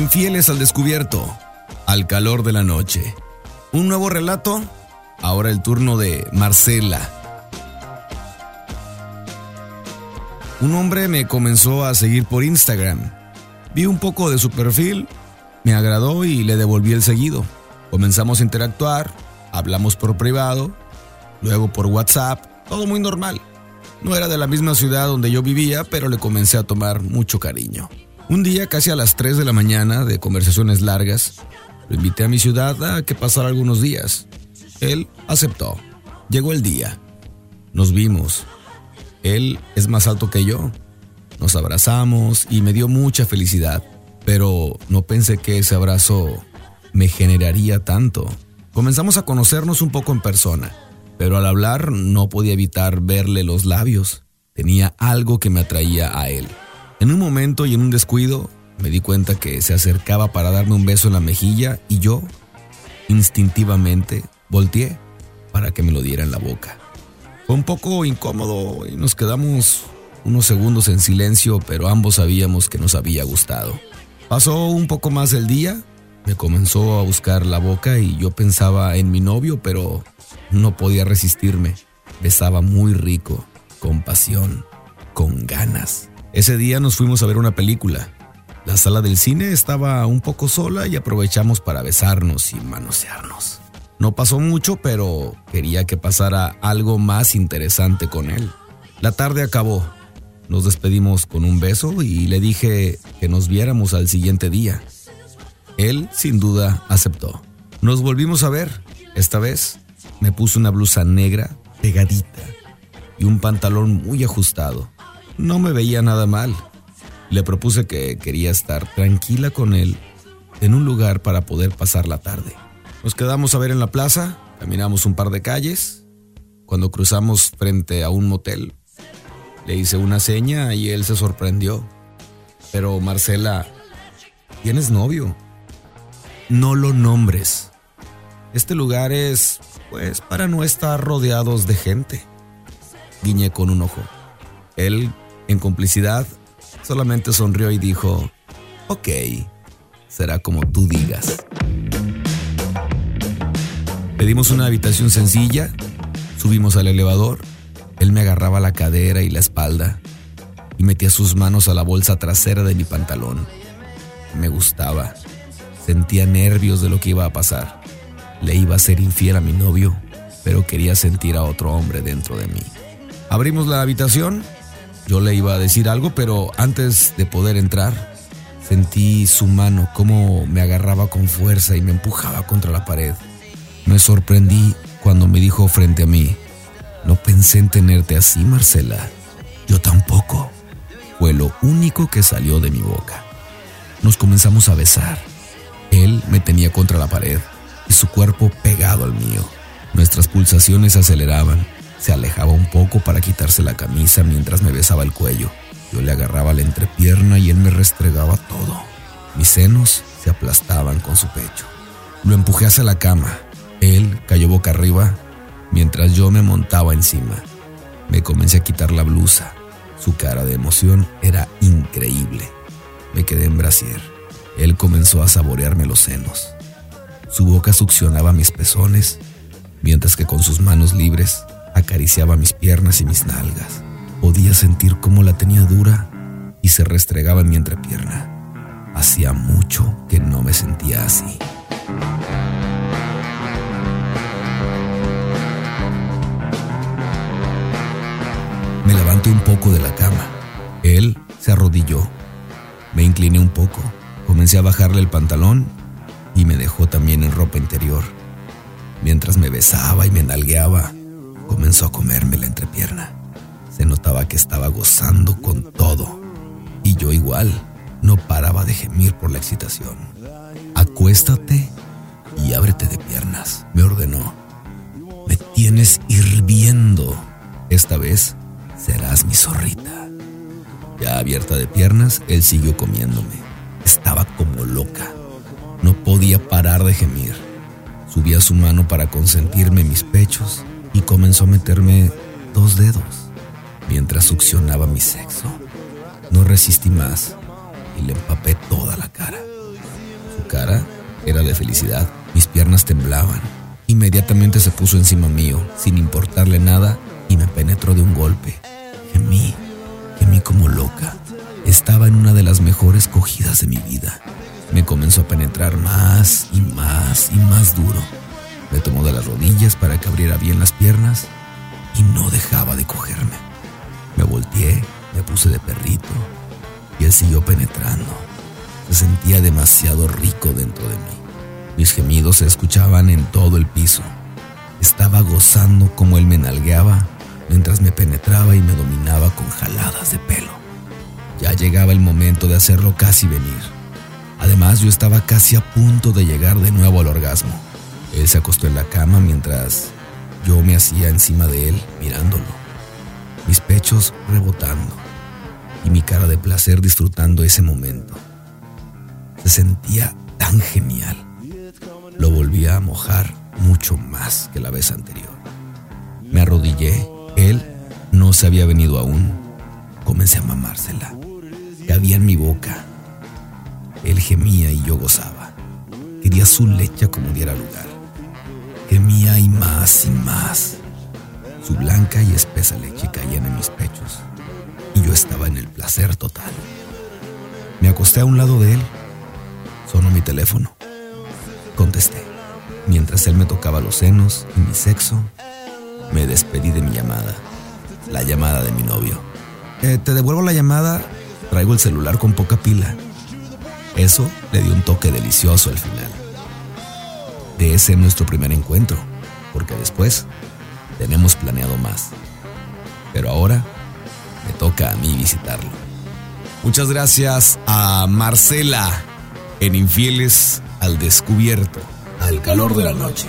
Infieles al descubierto, al calor de la noche. Un nuevo relato, ahora el turno de Marcela. Un hombre me comenzó a seguir por Instagram. Vi un poco de su perfil, me agradó y le devolví el seguido. Comenzamos a interactuar, hablamos por privado, luego por WhatsApp, todo muy normal. No era de la misma ciudad donde yo vivía, pero le comencé a tomar mucho cariño. Un día, casi a las 3 de la mañana, de conversaciones largas, lo invité a mi ciudad a que pasara algunos días. Él aceptó. Llegó el día. Nos vimos. Él es más alto que yo. Nos abrazamos y me dio mucha felicidad, pero no pensé que ese abrazo me generaría tanto. Comenzamos a conocernos un poco en persona pero al hablar no podía evitar verle los labios. Tenía algo que me atraía a él. En un momento y en un descuido, me di cuenta que se acercaba para darme un beso en la mejilla y yo, instintivamente, volteé para que me lo diera en la boca. Fue un poco incómodo y nos quedamos unos segundos en silencio, pero ambos sabíamos que nos había gustado. Pasó un poco más el día, me comenzó a buscar la boca y yo pensaba en mi novio, pero no podía resistirme. Besaba muy rico, con pasión, con ganas. Ese día nos fuimos a ver una película. La sala del cine estaba un poco sola y aprovechamos para besarnos y manosearnos. No pasó mucho, pero quería que pasara algo más interesante con él. La tarde acabó. Nos despedimos con un beso y le dije que nos viéramos al siguiente día. Él, sin duda, aceptó. Nos volvimos a ver, esta vez me puso una blusa negra pegadita y un pantalón muy ajustado. No me veía nada mal. Le propuse que quería estar tranquila con él en un lugar para poder pasar la tarde. Nos quedamos a ver en la plaza, caminamos un par de calles. Cuando cruzamos frente a un motel, le hice una seña y él se sorprendió. Pero Marcela, ¿tienes novio? No lo nombres. Este lugar es pues para no estar rodeados de gente. Guiñé con un ojo. Él, en complicidad, solamente sonrió y dijo, ok, será como tú digas. Pedimos una habitación sencilla, subimos al elevador, él me agarraba la cadera y la espalda y metía sus manos a la bolsa trasera de mi pantalón. Me gustaba, sentía nervios de lo que iba a pasar. Le iba a ser infiel a mi novio, pero quería sentir a otro hombre dentro de mí. Abrimos la habitación, yo le iba a decir algo, pero antes de poder entrar, sentí su mano como me agarraba con fuerza y me empujaba contra la pared. Me sorprendí cuando me dijo frente a mí, no pensé en tenerte así, Marcela. Yo tampoco. Fue lo único que salió de mi boca. Nos comenzamos a besar. Él me tenía contra la pared y su cuerpo pegado al mío. Nuestras pulsaciones aceleraban. Se alejaba un poco para quitarse la camisa mientras me besaba el cuello. Yo le agarraba la entrepierna y él me restregaba todo. Mis senos se aplastaban con su pecho. Lo empujé hacia la cama. Él cayó boca arriba mientras yo me montaba encima. Me comencé a quitar la blusa. Su cara de emoción era increíble. Me quedé en brasier. Él comenzó a saborearme los senos. Su boca succionaba mis pezones, mientras que con sus manos libres acariciaba mis piernas y mis nalgas. Podía sentir cómo la tenía dura y se restregaba mi entrepierna. Hacía mucho que no me sentía así. Me levanté un poco de la cama. Él se arrodilló. Me incliné un poco. Comencé a bajarle el pantalón y me dejó también en ropa interior. Mientras me besaba y me nalgueaba, comenzó a comerme la entrepierna. Se notaba que estaba gozando con todo. Y yo igual, no paraba de gemir por la excitación. Acuéstate y ábrete de piernas, me ordenó. Me tienes hirviendo. Esta vez serás mi zorrita. Ya abierta de piernas, él siguió comiéndome. Estaba como loca. No podía parar de gemir. Subía su mano para consentirme mis pechos comenzó a meterme dos dedos mientras succionaba mi sexo. No resistí más y le empapé toda la cara. Su cara era de felicidad. Mis piernas temblaban. Inmediatamente se puso encima mío, sin importarle nada, y me penetró de un golpe. Gemí, gemí como loca. Estaba en una de las mejores cogidas de mi vida. Me comenzó a penetrar más y más y más duro. Me tomó de las rodillas para que abriera bien las piernas y no dejaba de cogerme. Me volteé, me puse de perrito y él siguió penetrando. Se sentía demasiado rico dentro de mí. Mis gemidos se escuchaban en todo el piso. Estaba gozando como él me nalgueaba mientras me penetraba y me dominaba con jaladas de pelo. Ya llegaba el momento de hacerlo casi venir. Además, yo estaba casi a punto de llegar de nuevo al orgasmo. Él se acostó en la cama mientras yo me hacía encima de él mirándolo, mis pechos rebotando y mi cara de placer disfrutando ese momento. Se sentía tan genial. Lo volvía a mojar mucho más que la vez anterior. Me arrodillé. Él no se había venido aún. Comencé a mamársela. Cabía en mi boca. Él gemía y yo gozaba. Quería su leche como diera lugar. Gemía y más y más. Su blanca y espesa leche caían en mis pechos y yo estaba en el placer total. Me acosté a un lado de él. Sonó mi teléfono. Contesté. Mientras él me tocaba los senos y mi sexo, me despedí de mi llamada. La llamada de mi novio. Eh, te devuelvo la llamada. Traigo el celular con poca pila. Eso le dio un toque delicioso al final de ese nuestro primer encuentro, porque después tenemos planeado más. Pero ahora me toca a mí visitarlo. Muchas gracias a Marcela en Infieles al Descubierto, al calor de la noche.